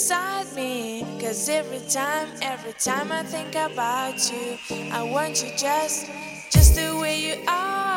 inside me. Cause every time, every time I think about you, I want you just, just the way you are.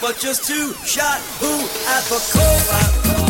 But just two shot who at the Cobra.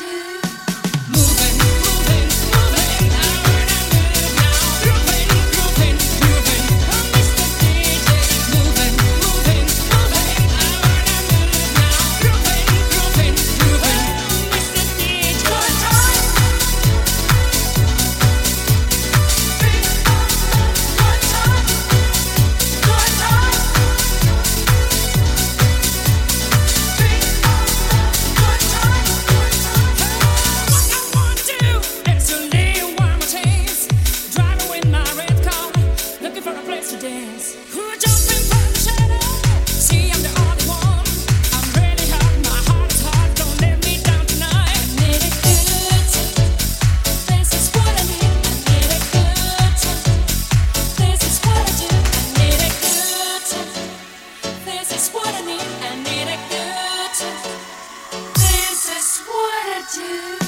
to do.